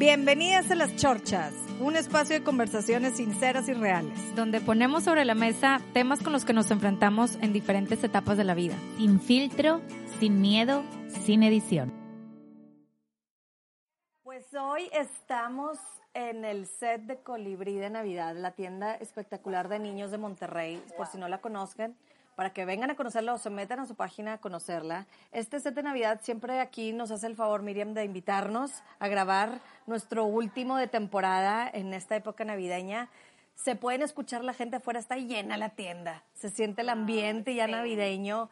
Bienvenidas a Las Chorchas, un espacio de conversaciones sinceras y reales. donde ponemos sobre la mesa temas con los que nos enfrentamos en diferentes etapas de la vida. Sin filtro, sin miedo, sin edición. Pues hoy estamos en el set de Colibrí de Navidad, la tienda espectacular de niños de Monterrey, por si no la conozcan, para que vengan a conocerla o se metan a su página a conocerla. Este set de Navidad siempre aquí nos hace el favor, Miriam, de invitarnos a grabar nuestro último de temporada en esta época navideña. Se pueden escuchar la gente afuera, está llena la tienda, se siente el ambiente ya navideño.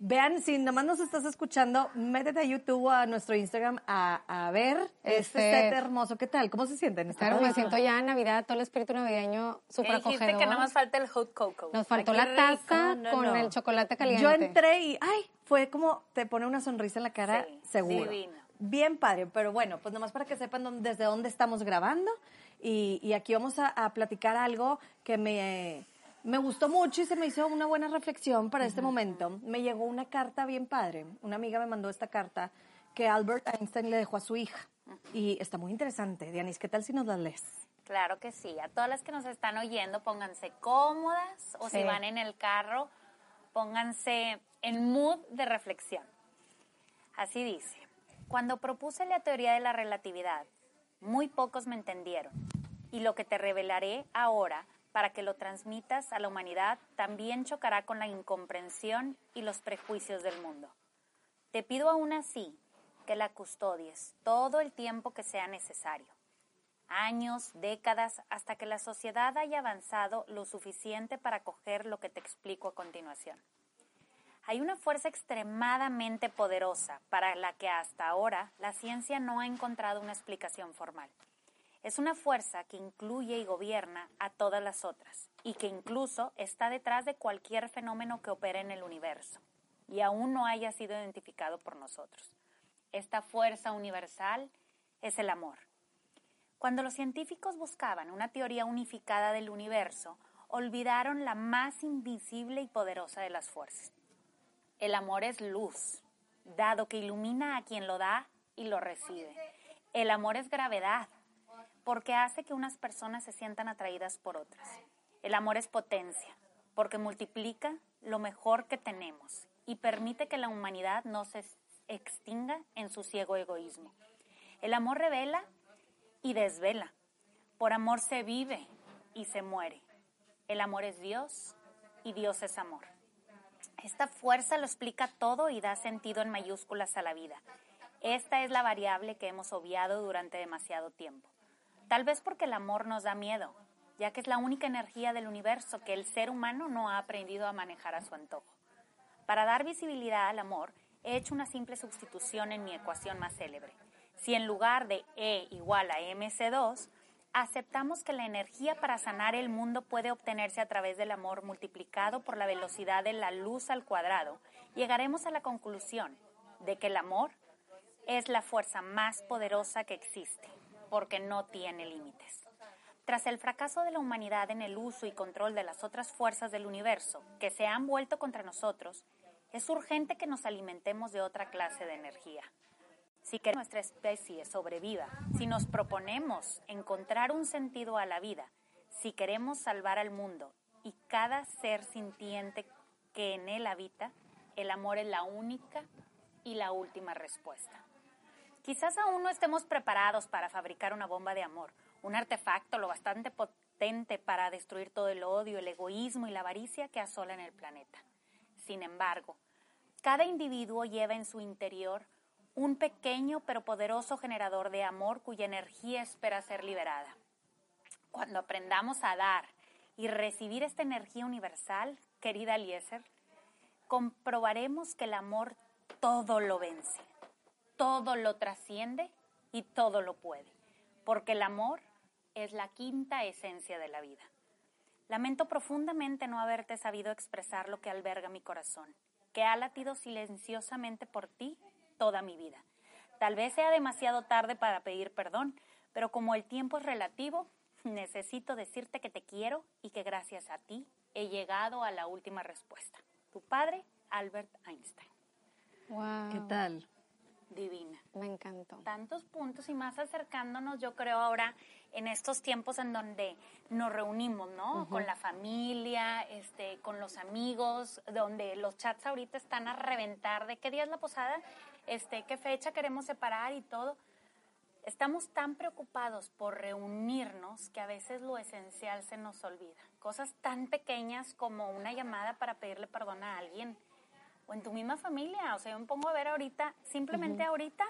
Vean, si nomás nos estás escuchando, métete a YouTube o a nuestro Instagram a, a ver este, Este- set hermoso. ¿Qué tal? ¿Cómo se sienten? ¿Está Claro, me siento ya en Navidad, todo el espíritu navideño súper Dijiste acogedor. que nada más falta el hot cocoa. Nos faltó la taza no, con no. el chocolate caliente. Yo entré y, ay, fue como te pone una sonrisa en la cara, Sí, seguro. divino. Bien padre, pero bueno, pues nomás para que sepan dónde- desde dónde estamos grabando. Y, y aquí vamos a, a platicar algo que me, me gustó mucho y se me hizo una buena reflexión para este momento. Me llegó una carta bien padre. Una amiga me mandó esta carta que Albert Einstein le dejó a su hija. Y está muy interesante. Dianis, ¿qué tal si nos la lees? Claro que sí. A todas las que nos están oyendo, pónganse cómodas o si van en el carro, pónganse en mood de reflexión. Así dice, cuando propuse la teoría de la relatividad, muy pocos me entendieron. Y lo que te revelaré ahora para que lo transmitas a la humanidad también chocará con la incomprensión y los prejuicios del mundo. Te pido aún así que la custodies todo el tiempo que sea necesario años, décadas, hasta que la sociedad haya avanzado lo suficiente para coger lo que te explico a continuación. Hay una fuerza extremadamente poderosa para la que hasta ahora la ciencia no ha encontrado una explicación formal. Es una fuerza que incluye y gobierna a todas las otras y que incluso está detrás de cualquier fenómeno que opere en el universo y aún no haya sido identificado por nosotros. Esta fuerza universal es el amor. Cuando los científicos buscaban una teoría unificada del universo, olvidaron la más invisible y poderosa de las fuerzas. El amor es luz, dado que ilumina a quien lo da y lo recibe. El amor es gravedad, porque hace que unas personas se sientan atraídas por otras. El amor es potencia, porque multiplica lo mejor que tenemos y permite que la humanidad no se extinga en su ciego egoísmo. El amor revela y desvela. Por amor se vive y se muere. El amor es Dios y Dios es amor. Esta fuerza lo explica todo y da sentido en mayúsculas a la vida. Esta es la variable que hemos obviado durante demasiado tiempo. Tal vez porque el amor nos da miedo, ya que es la única energía del universo que el ser humano no ha aprendido a manejar a su antojo. Para dar visibilidad al amor, he hecho una simple sustitución en mi ecuación más célebre. Si en lugar de E igual a MC2, aceptamos que la energía para sanar el mundo puede obtenerse a través del amor multiplicado por la velocidad de la luz al cuadrado, llegaremos a la conclusión de que el amor es la fuerza más poderosa que existe, porque no tiene límites. Tras el fracaso de la humanidad en el uso y control de las otras fuerzas del universo que se han vuelto contra nosotros, es urgente que nos alimentemos de otra clase de energía. Si queremos que nuestra especie sobreviva, si nos proponemos encontrar un sentido a la vida, si queremos salvar al mundo y cada ser sintiente que en él habita, el amor es la única y la última respuesta. Quizás aún no estemos preparados para fabricar una bomba de amor, un artefacto lo bastante potente para destruir todo el odio, el egoísmo y la avaricia que asolan el planeta. Sin embargo, cada individuo lleva en su interior un pequeño pero poderoso generador de amor cuya energía espera ser liberada. Cuando aprendamos a dar y recibir esta energía universal, querida Eliezer, comprobaremos que el amor todo lo vence, todo lo trasciende y todo lo puede. porque el amor es la quinta esencia de la vida. Lamento profundamente no haberte sabido expresar lo que alberga mi corazón, que ha latido silenciosamente por ti toda mi vida. Tal vez sea demasiado tarde para pedir perdón, pero como el tiempo es relativo, necesito decirte que te quiero y que gracias a ti he llegado a la última respuesta. Tu padre, Albert Einstein. Wow. ¿Qué tal? Divina. Me encantó. Tantos puntos y más acercándonos, yo creo ahora en estos tiempos en donde nos reunimos, ¿no? Con la familia, este, con los amigos, donde los chats ahorita están a reventar de qué día es la posada, este, qué fecha queremos separar y todo. Estamos tan preocupados por reunirnos que a veces lo esencial se nos olvida. Cosas tan pequeñas como una llamada para pedirle perdón a alguien o en tu misma familia. O sea, yo me pongo a ver ahorita, simplemente ahorita,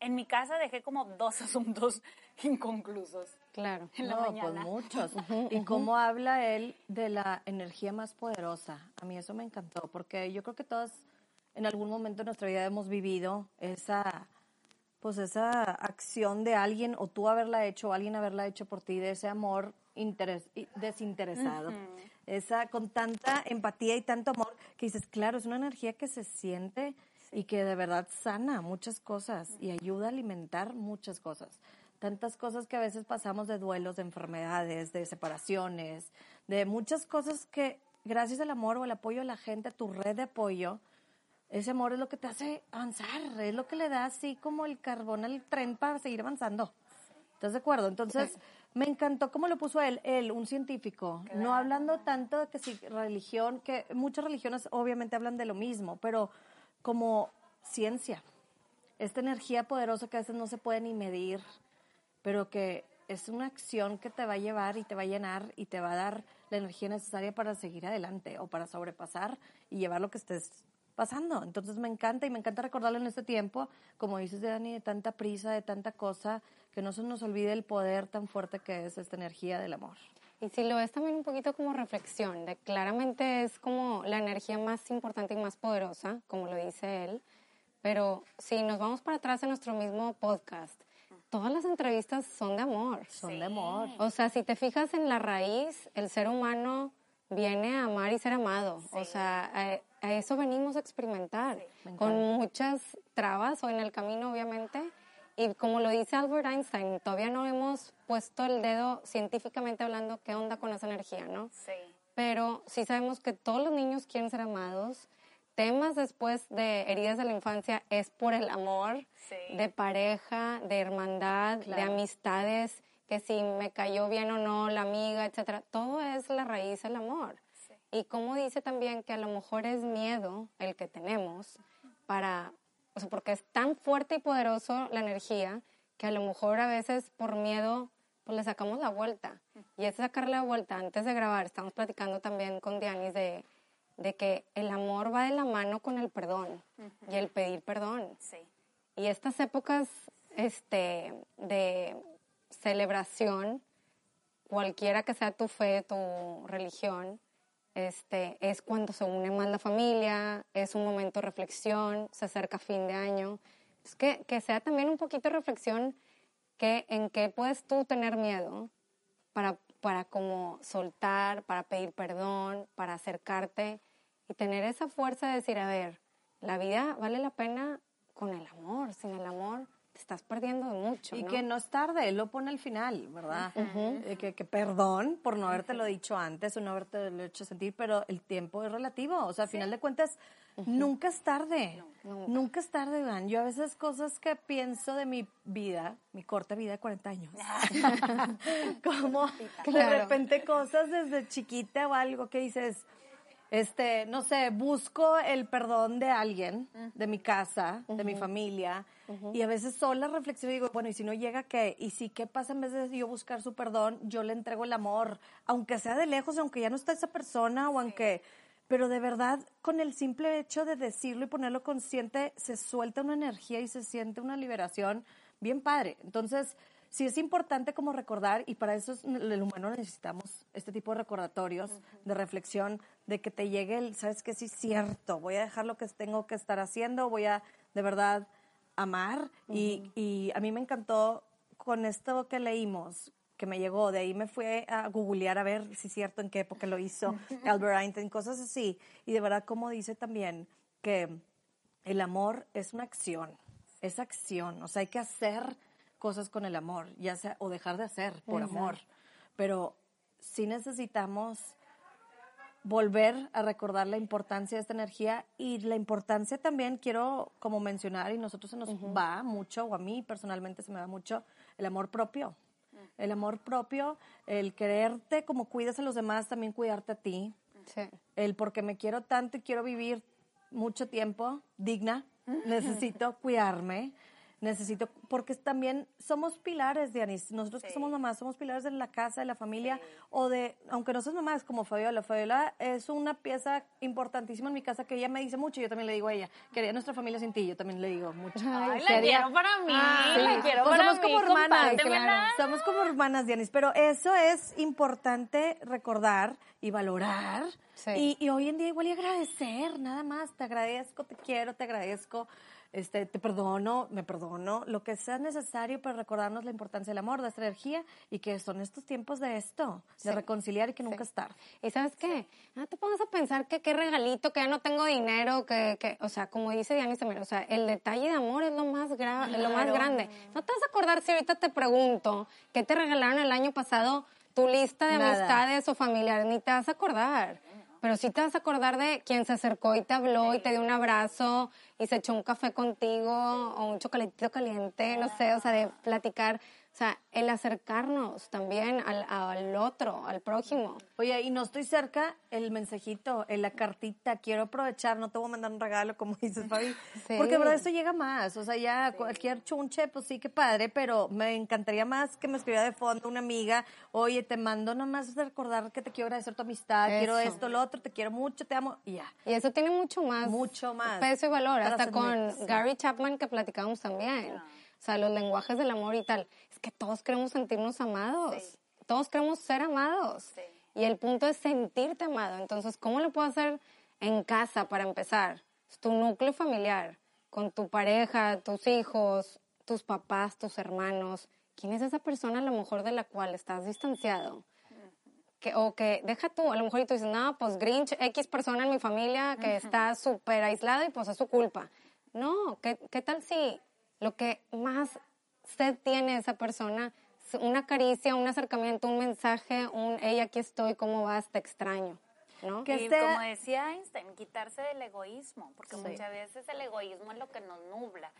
en mi casa dejé como dos asuntos inconclusos Claro. en la no, mañana. pues muchos. Y cómo habla él de la energía más poderosa. A mí eso me encantó, porque yo creo que todos en algún momento de nuestra vida hemos vivido esa, pues esa acción de alguien, o tú haberla hecho, o alguien haberla hecho por ti, de ese amor desinteresado. Esa, con tanta empatía y tanto amor, que dices, claro, es una energía que se siente y que de verdad sana muchas cosas y ayuda a alimentar muchas cosas. Tantas cosas que a veces pasamos de duelos, de enfermedades, de separaciones, de muchas cosas que gracias al amor o al apoyo de la gente, a tu red de apoyo, ese amor es lo que te hace avanzar, es lo que le da así como el carbón al tren para seguir avanzando. ¿Estás de acuerdo? Entonces, me encantó cómo lo puso él, él, un científico, no hablando tanto de que si religión, que muchas religiones obviamente hablan de lo mismo, pero como ciencia, esta energía poderosa que a veces no se puede ni medir, pero que es una acción que te va a llevar y te va a llenar y te va a dar la energía necesaria para seguir adelante o para sobrepasar y llevar lo que estés pasando. Entonces me encanta y me encanta recordarlo en este tiempo, como dices Dani, de tanta prisa, de tanta cosa, que no se nos olvide el poder tan fuerte que es esta energía del amor. Y si lo ves también un poquito como reflexión, de claramente es como la energía más importante y más poderosa, como lo dice él, pero si nos vamos para atrás en nuestro mismo podcast, todas las entrevistas son de amor. Son de amor. O sea, si te fijas en la raíz, el ser humano viene a amar y ser amado. O sea, a, a eso venimos a experimentar, con muchas trabas o en el camino, obviamente. Y como lo dice Albert Einstein, todavía no hemos puesto el dedo científicamente hablando qué onda con esa energía, ¿no? Sí. pero sí sabemos que todos los niños quieren ser amados. Temas después de heridas de la infancia es por el amor, Sí. de pareja, de hermandad, de Claro. amistades, que si me cayó bien o no la amiga, etcétera. Todo es la raíz del amor. Y como dice también que a lo mejor es miedo el que tenemos para, o sea, porque es tan fuerte y poderoso la energía que a lo mejor a veces por miedo pues le sacamos la vuelta. Y es sacar la vuelta. Antes de grabar, estamos platicando también con Dianis de, de que el amor va de la mano con el perdón y el pedir perdón. Sí. Y estas épocas este, de celebración, cualquiera que sea tu fe, tu religión, este, es cuando se une más la familia, es un momento de reflexión, se acerca fin de año. Es que, que sea también un poquito de reflexión que, en qué puedes tú tener miedo para, para como soltar, para pedir perdón, para acercarte y tener esa fuerza de decir, a ver, la vida vale la pena con el amor, sin el amor te estás perdiendo de mucho. Y ¿no? que no es tarde, él lo pone al final, ¿verdad? Eh, que, que perdón por no haberte lo dicho antes o no haberte lo hecho sentir, pero el tiempo es relativo. O sea, al final de cuentas, nunca es tarde. Nunca. es tarde, Iván. Yo a veces cosas que pienso de mi vida, mi corta vida de 40 años, como de repente cosas desde chiquita o algo que dices, este, no sé, busco el perdón de alguien, de mi casa, de mi familia, y a veces sola reflexiono y digo, bueno, y si no llega, ¿qué? Y si, ¿qué pasa en vez de yo buscar su perdón? Yo le entrego el amor, aunque sea de lejos, aunque ya no está esa persona, o aunque... Pero de verdad, con el simple hecho de decirlo y ponerlo consciente, se suelta una energía y se siente una liberación bien padre. Entonces, sí es importante como recordar, y para eso es- el humano necesitamos este tipo de recordatorios, de reflexión, de que te llegue el, sabes que sí es cierto, voy a dejar lo que tengo que estar haciendo, voy a de verdad amar, y, y a mí me encantó con esto que leímos, que me llegó, de ahí me fui a googlear a ver si es cierto en qué época lo hizo Albert Einstein, cosas así. Y de verdad, como dice también, que el amor es una acción, es acción, o sea, hay que hacer cosas con el amor, ya sea, o dejar de hacer por amor. Pero sí necesitamos volver a recordar la importancia de esta energía y la importancia también quiero como mencionar y nosotros se nos va mucho o a mí personalmente se me va mucho el amor propio. El amor propio, el quererte como cuidas a los demás, también cuidarte a ti. El porque me quiero tanto y quiero vivir mucho tiempo digna, necesito cuidarme necesito, porque también somos pilares, Dianis. Nosotros que somos mamás, somos pilares de la casa, de la familia, o de, aunque no seas mamá, es como Fabiola. Fabiola es una pieza importantísima en mi casa que ella me dice mucho, yo también le digo a ella, quería nuestra familia sin ti, yo también le digo mucho. Ay, la quiero para mí, la quiero Pues para somos mí, como hermanas, compártemela. somos como hermanas, Dianis, pero eso es importante recordar y valorar. Sí. Y, y hoy en día igual y agradecer, nada más, te agradezco, te quiero, te agradezco, este, te perdono, me perdono, lo que sea necesario para recordarnos la importancia del amor, de esta energía y que son estos tiempos de esto, de reconciliar y que nunca es tarde. ¿Y sabes qué? No te pongas a pensar que qué regalito, que ya no tengo dinero, que, que o sea, como dice Diana también, o sea, el detalle de amor es lo más, gra- lo más grande. ¿No te vas a acordar si ahorita te pregunto qué te regalaron el año pasado tu lista de Nada. amistades o familiares? Ni te vas a acordar. Pero sí te vas a acordar de quien se acercó y te habló y te dio un abrazo y se echó un café contigo o un chocolatito caliente, no sé, o sea, de platicar. O sea, el acercarnos también al, al otro, al prójimo. Oye, y no estoy cerca, el mensajito, en la cartita, quiero aprovechar, no te voy a mandar un regalo, como dices, Fabi. Sí. Porque, de verdad, esto llega más. O sea, ya cualquier chunche, pues sí, que padre, pero me encantaría más que me escribiera de fondo una amiga, oye, te mando nomás de recordar que te quiero agradecer tu amistad, quiero Eso. esto, lo otro, te quiero mucho, te amo, y ya. Y eso tiene mucho más. Mucho más. Peso y valor. Hasta con. Gary Chapman que platicamos también. O sea, los lenguajes del amor y tal. Es que todos queremos sentirnos amados. Todos queremos ser amados. Y el punto es sentirte amado. Entonces, ¿cómo lo puedo hacer en casa para empezar? Tu núcleo familiar, con tu pareja, tus hijos, tus papás, tus hermanos. ¿Quién es esa persona a lo mejor de la cual estás distanciado? que, o que deja tú, a lo mejor y tú dices, no, pues Grinch, X persona en mi familia que está súper aislado y pues es su culpa. No, ¿qué, ¿qué tal si lo que más sed tiene esa persona una caricia, un acercamiento, un mensaje, un, hey, aquí estoy, ¿cómo vas? Te extraño. ¿No? Que y esté- como decía Einstein, quitarse del egoísmo, porque Sí. muchas veces el egoísmo es lo que nos nubla.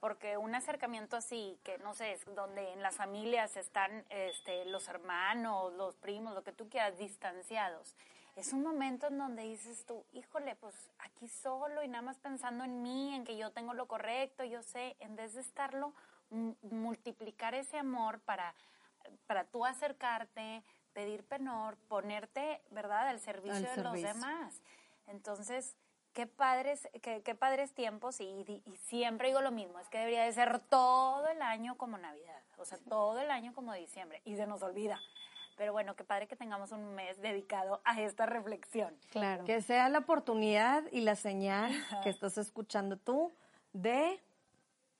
Porque un acercamiento así, que no sé, es donde en las familias están este, los hermanos, los primos, lo que tú quieras, distanciados, es un momento en donde dices tú, híjole, pues aquí solo y nada más pensando en mí, en que yo tengo lo correcto, yo sé, en vez de estarlo, multiplicar ese amor para, para tú acercarte, pedir penor, ponerte, ¿verdad?, al servicio Al de los demás. Entonces, qué padres, qué, qué padres tiempos y siempre digo lo mismo, es que debería de ser todo el año como Navidad, o sea, todo el año como diciembre y se nos olvida. Pero bueno, qué padre que tengamos un mes dedicado a esta reflexión. Claro. Que sea la oportunidad y la señal que estás escuchando tú de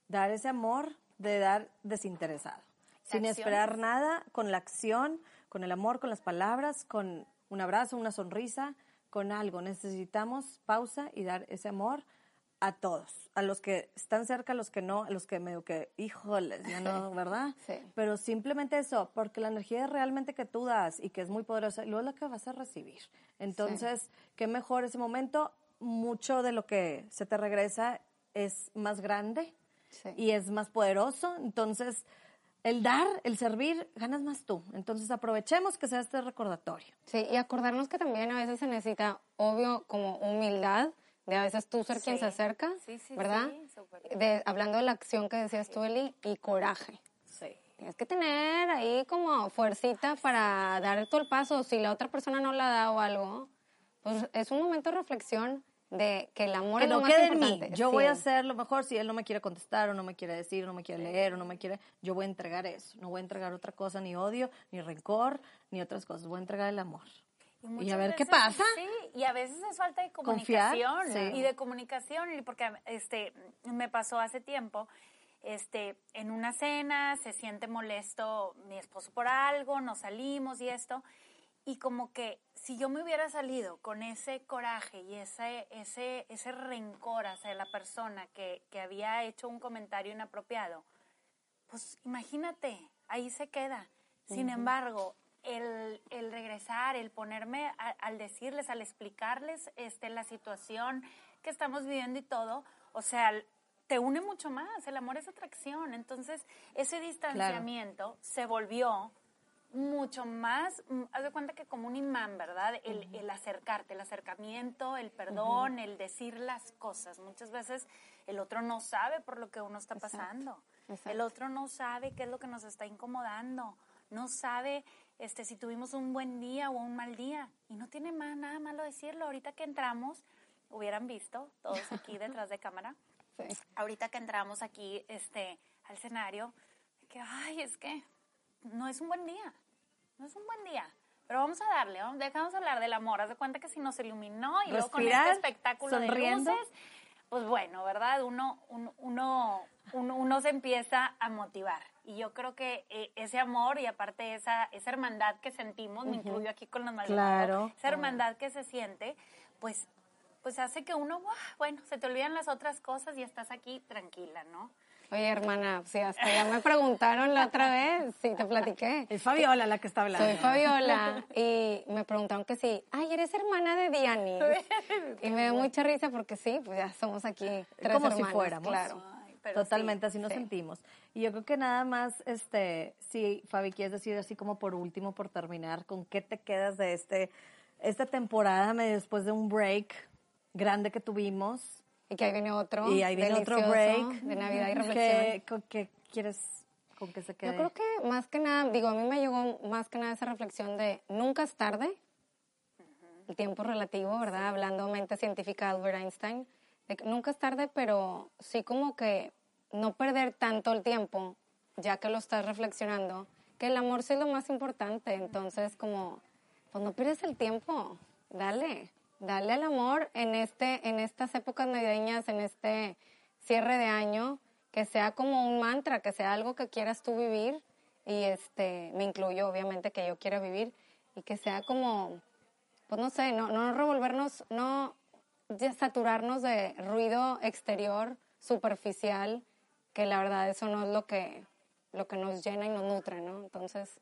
dar ese amor, de dar desinteresado. Sin esperar nada, con la acción, con el amor, con las palabras, con un abrazo, una sonrisa, con algo. Necesitamos pausa y dar ese amor a todos, a los que están cerca, a los que no, a los que medio que, híjoles, ya no, ¿verdad? Sí. Pero simplemente eso, porque la energía realmente que tú das y que es muy poderosa, luego es la que vas a recibir. Entonces, qué mejor ese momento, mucho de lo que se te regresa es más grande Sí. y es más poderoso. Entonces, el dar, el servir, ganas más tú. Entonces, aprovechemos que sea este recordatorio. Sí, y acordarnos que también a veces se necesita, obvio, como humildad, de a veces tú ser quien Sí. se acerca, Sí, sí, ¿verdad? de, hablando de la acción que decías tú, Eli, y coraje. Sí. Tienes que tener ahí como fuercita para dar todo el paso. Si la otra persona no la da o algo, pues es un momento de reflexión de que el amor Que es lo no más quede en mí. importante. Yo voy a hacer lo mejor. Si él no me quiere contestar o no me quiere decir, o no me quiere leer o no me quiere, yo voy a entregar eso. No voy a entregar otra cosa, ni odio, ni rencor, ni otras cosas. Voy a entregar el amor. Y, a ver qué pasa. Sí, y a veces es falta de Confiar, comunicación sí. y de comunicación, porque este me pasó hace tiempo este, en una cena, se siente molesto mi esposo por algo, nos salimos y esto, y como que si yo me hubiera salido con ese coraje y ese, ese, ese rencor hacia la persona que, que había hecho un comentario inapropiado, pues imagínate, ahí se queda. Sin embargo, el, el, regresar, el ponerme al decirles, al explicarles este, la situación que estamos viviendo y todo, o sea, te une mucho más, el amor es atracción. Entonces, ese distanciamiento se volvió mucho más, mm, haz de cuenta que como un imán, ¿verdad? El, el acercarte, el acercamiento, el perdón, el decir las cosas. Muchas veces el otro no sabe por lo que uno está pasando. El otro no sabe qué es lo que nos está incomodando. No sabe este, si tuvimos un buen día o un mal día. Y no tiene más, nada malo decirlo. Ahorita que entramos, hubieran visto, todos aquí detrás de cámara, ahorita que entramos aquí este, al escenario, que, ay, es que no es un buen día, no es un buen día. Pero vamos a darle, dejamos hablar del amor. Haz de cuenta que si nos iluminó y luego con este espectáculo de luces, pues bueno, ¿verdad? Uno, uno, uno, uno, se empieza a motivar. Y yo creo que eh, ese amor y aparte esa, esa hermandad que sentimos, me incluyo aquí con los Maldonados, esa hermandad que se siente, pues pues hace que uno, bueno, se te olvidan las otras cosas y estás aquí tranquila, ¿no? Oye, hermana, sí, hasta ya me preguntaron la otra vez, sí, te platiqué. Es Fabiola la que está hablando. Soy Fabiola y me preguntaron que sí, ay, eres hermana de Diani. y me da mucha risa porque sí, pues ya somos aquí tres Como si fuéramos. Claro. Totalmente, así nos sentimos. Y yo creo que nada más, este, sí, Fabi, quieres decir así como por último, por terminar, ¿con qué te quedas de este, esta temporada después de un break grande que tuvimos. Y que ahí viene otro. Y ahí viene otro break. De Navidad y reflexión. ¿Qué, quieres con que se quede? Yo creo que más que nada, digo, a mí me llegó más que nada esa reflexión de nunca es tarde. El tiempo relativo, ¿verdad? Hablando mente científica de Albert Einstein. nunca es tarde, pero sí como que no perder tanto el tiempo, ya que lo estás reflexionando, que el amor sí es lo más importante. Entonces, como, pues no pierdes el tiempo, dale dale al amor en, este, en estas épocas navideñas, en este cierre de año, que sea como un mantra, que sea algo que quieras tú vivir y este, me incluyo obviamente que yo quiera vivir y que sea como, pues no sé, no, no revolvernos, no saturarnos de ruido exterior, superficial, que la verdad eso no es lo que, lo que nos llena y nos nutre, ¿no? Entonces,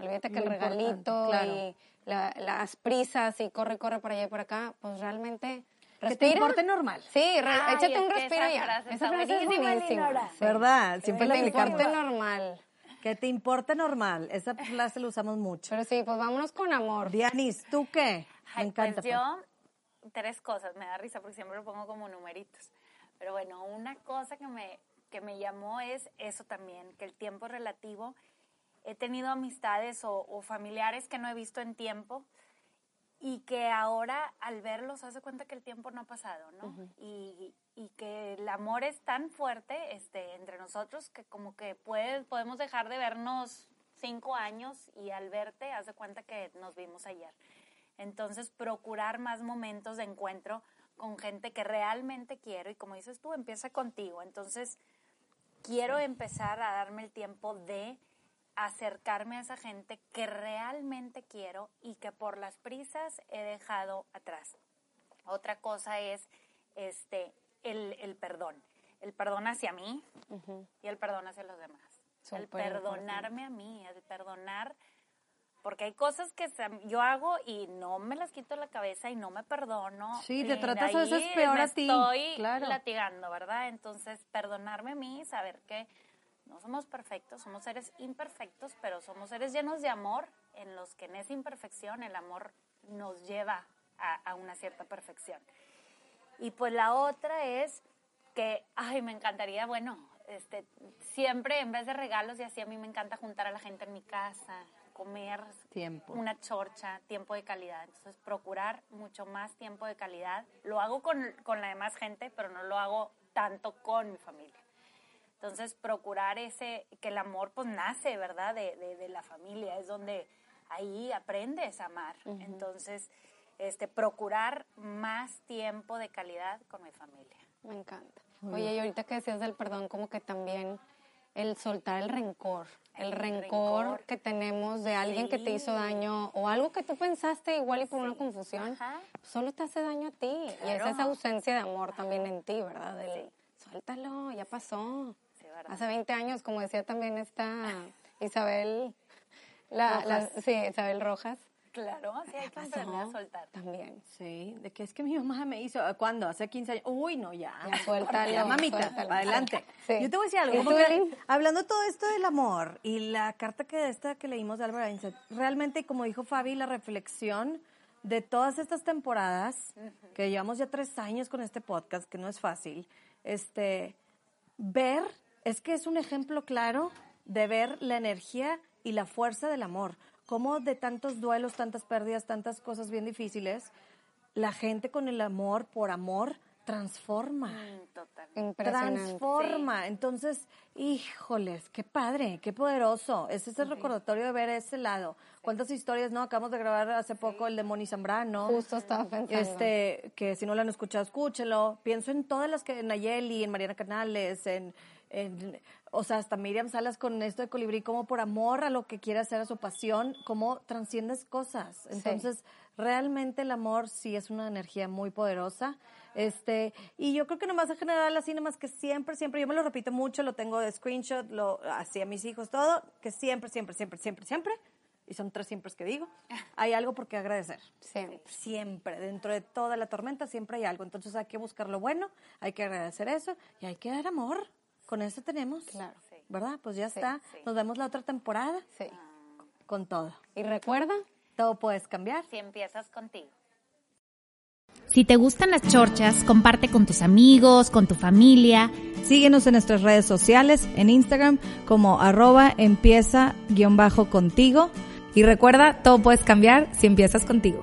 olvídate que el regalito y las prisas y corre, corre por allá y por acá, pues realmente... Respira. Que te importe normal. Sí, échate un respiro ya. Esa frase es buenísima. ¿Verdad? Siempre que te importe normal. Que te importe normal. Esa frase la usamos mucho. Pero sí, pues vámonos con amor. Dianis, ¿tú qué? Me encanta. Pues yo, tres cosas. Me da risa porque siempre lo pongo como numeritos. Pero bueno, una cosa que me, que me llamó es eso también, que el tiempo relativo he tenido amistades o, familiares que no he visto en tiempo y que ahora al verlos hace cuenta que el tiempo no ha pasado, ¿no? y, y, que el amor es tan fuerte este, entre nosotros que como que puede, podemos dejar de vernos cinco años y al verte hace cuenta que nos vimos ayer. Entonces, procurar más momentos de encuentro con gente que realmente quiero y como dices tú, empieza contigo. Entonces, quiero empezar a darme el tiempo de acercarme a esa gente que realmente quiero y que por las prisas he dejado atrás. Otra cosa es este, el, perdón. El perdón hacia mí y el perdón hacia los demás. el perdonarme a mí, el perdonar, porque hay cosas que yo hago y no me las quito de la cabeza y no me perdono. Sí, te tratas a veces peor a ti. Estoy latigando, ¿verdad? Entonces, perdonarme a mí, saber que no somos perfectos, somos seres imperfectos, pero somos seres llenos de amor en los que en esa imperfección el amor nos lleva a, una cierta perfección. Y pues la otra es que, ay, me encantaría, bueno, este, siempre en vez de regalos y así a mí me encanta juntar a la gente en mi casa, comer tiempo. una chorcha, tiempo de calidad. Entonces, procurar mucho más tiempo de calidad. Lo hago con, con la demás gente, pero no lo hago tanto con mi familia. Entonces, procurar ese, que el amor pues nace, ¿verdad? De, de, la familia, es donde ahí aprendes a amar. Entonces, este, procurar más tiempo de calidad con mi familia. Me encanta. Oye, y ahorita que decías del perdón, como que también el soltar el rencor, el, rencor, rencor. que tenemos de alguien que te hizo daño o algo que tú pensaste igual y por una confusión, Ajá. solo te hace daño a ti. Y es Claro. esa ausencia de amor también en ti, ¿verdad? Del, Suéltalo, ya pasó. Hace 20 años, como decía también esta Isabel, la, la- sí, Isabel Rojas, Claro, sí hay que aprender a soltar. también. Sí, de que es que mi mamá me hizo, ¿cuándo? Hace 15 años. Uy, no, ya. Ya, suéltalo, Ya, mamita, suéltalo. adelante. Sí. Yo te voy a decir algo. ¿Y como tú, que, Evelyn? hablando de todo esto del amor y la carta que esta que leímos de Albert Einstein, realmente, como dijo Fabi, la reflexión de todas estas temporadas, que llevamos ya tres años con este podcast, que no es fácil, este, ver, es que es un ejemplo claro de ver la energía y la fuerza del amor. Cómo de tantos duelos, tantas pérdidas, tantas cosas bien difíciles, la gente con el amor, por amor, transforma. Mm, Total. Impresionante. Transforma. Entonces, híjoles, qué padre, qué poderoso. Ese es el recordatorio de ver ese lado. ¿Cuántas historias, no? Acabamos de grabar hace poco el de Moni Zambrano. Justo estaba pensando. Este, que si no lo han escuchado, escúchenlo. Pienso en todas las que, en Nayeli, en Mariana Canales, en, o sea, hasta Miriam Salas con esto de Colibrí, como por amor a lo que quiere hacer, a su pasión, cómo transciendes cosas. Entonces, realmente el amor sí es una energía muy poderosa. Este, y yo creo que nomás en general, así nomás que siempre, siempre, yo me lo repito mucho, lo tengo de screenshot, lo hacía a mis hijos, todo, que siempre, siempre, siempre, siempre, siempre, y son tres siempre que digo, hay algo por qué agradecer Siempre. siempre, dentro de toda la tormenta siempre hay algo. Entonces hay que buscar lo bueno, hay que agradecer eso y hay que dar amor. Con eso tenemos. Claro. Sí. ¿Verdad? Pues ya Sí, está. sí. Nos vemos la otra temporada Sí. con todo. Y recuerda, Todo puedes cambiar. Si empiezas contigo. Si te gustan las chorchas, comparte con tus amigos, con tu familia. Síguenos en nuestras redes sociales, en Instagram como arroba empieza guion bajo contigo. Y recuerda, todo puedes cambiar si empiezas contigo.